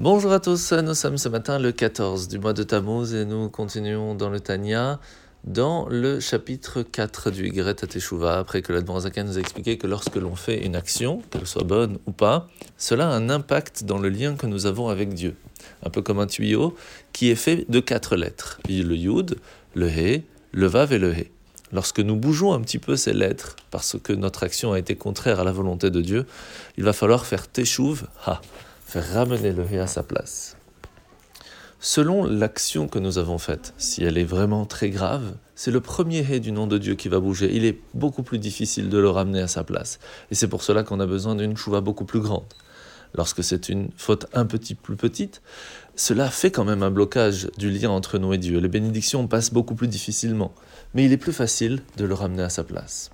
Bonjour à tous, nous sommes ce matin le 14 du mois de Tammuz et nous continuons dans le Tanya, dans le chapitre 4 du Yigret Teshuva, après que l'Admorazaka nous a expliqué que lorsque l'on fait une action, qu'elle soit bonne ou pas, cela a un impact dans le lien que nous avons avec Dieu. Un peu comme un tuyau qui est fait de quatre lettres. Le Yud, le He, le Vav et le He. Lorsque nous bougeons un petit peu ces lettres, parce que notre action a été contraire à la volonté de Dieu, il va falloir faire Teshuv, ha faire ramener le ré à sa place. Selon l'action que nous avons faite, si elle est vraiment très grave, c'est le premier hé du nom de Dieu qui va bouger. Il est beaucoup plus difficile de le ramener à sa place. Et c'est pour cela qu'on a besoin d'une chouva beaucoup plus grande. Lorsque c'est une faute un petit plus petite, cela fait quand même un blocage du lien entre nous et Dieu. Les bénédictions passent beaucoup plus difficilement, mais il est plus facile de le ramener à sa place.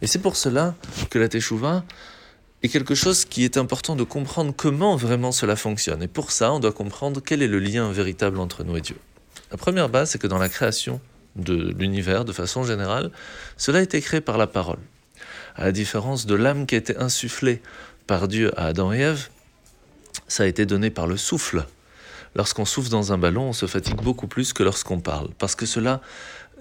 Et c'est pour cela que la Teshuvah est quelque chose qui est important de comprendre comment vraiment cela fonctionne. Et pour ça, on doit comprendre quel est le lien véritable entre nous et Dieu. La première base, c'est que dans la création de l'univers, de façon générale, cela a été créé par la parole. À la différence de l'âme qui a été insufflée par Dieu à Adam et Ève, ça a été donné par le souffle. Lorsqu'on souffle dans un ballon, on se fatigue beaucoup plus que lorsqu'on parle, parce que cela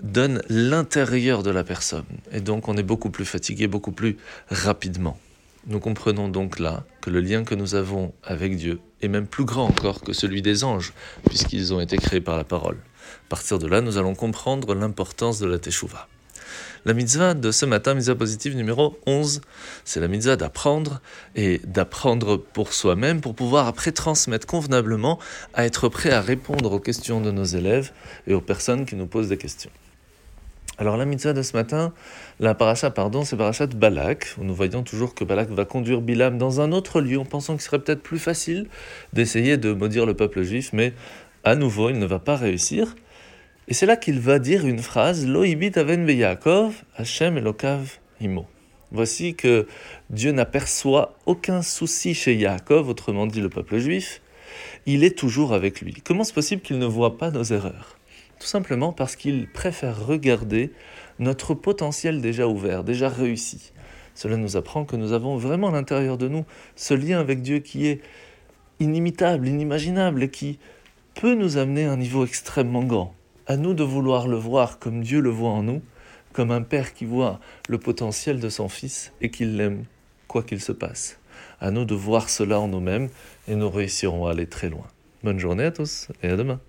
donne l'intérieur de la personne. Et donc on est beaucoup plus fatigué, beaucoup plus rapidement. Nous comprenons donc là que le lien que nous avons avec Dieu est même plus grand encore que celui des anges, puisqu'ils ont été créés par la parole. À partir de là, nous allons comprendre l'importance de la Teshuvah. La mitzvah de ce matin, mitzvah positive numéro 11, c'est la mitzvah d'apprendre et d'apprendre pour soi-même pour pouvoir après transmettre convenablement à être prêt à répondre aux questions de nos élèves et aux personnes qui nous posent des questions. Alors la mitzvah de ce matin, la paracha, pardon, c'est paracha de Balak, nous voyons toujours que Balak va conduire Bilam dans un autre lieu, en pensant qu'il serait peut-être plus facile d'essayer de maudire le peuple juif, mais à nouveau, il ne va pas réussir. Et c'est là qu'il va dire une phrase, Lo ibit aven Yaakov, Hashem elokav imo. Voici que Dieu n'aperçoit aucun souci chez Yaakov, autrement dit le peuple juif, il est toujours avec lui. Comment est-ce possible qu'il ne voit pas nos erreurs? Tout simplement parce qu'il préfère regarder notre potentiel déjà ouvert, déjà réussi. Cela nous apprend que nous avons vraiment à l'intérieur de nous ce lien avec Dieu qui est inimitable, inimaginable et qui peut nous amener à un niveau extrêmement grand. À nous de vouloir le voir comme Dieu le voit en nous, comme un père qui voit le potentiel de son fils et qui l'aime, quoi qu'il se passe. À nous de voir cela en nous-mêmes et nous réussirons à aller très loin. Bonne journée à tous et à demain.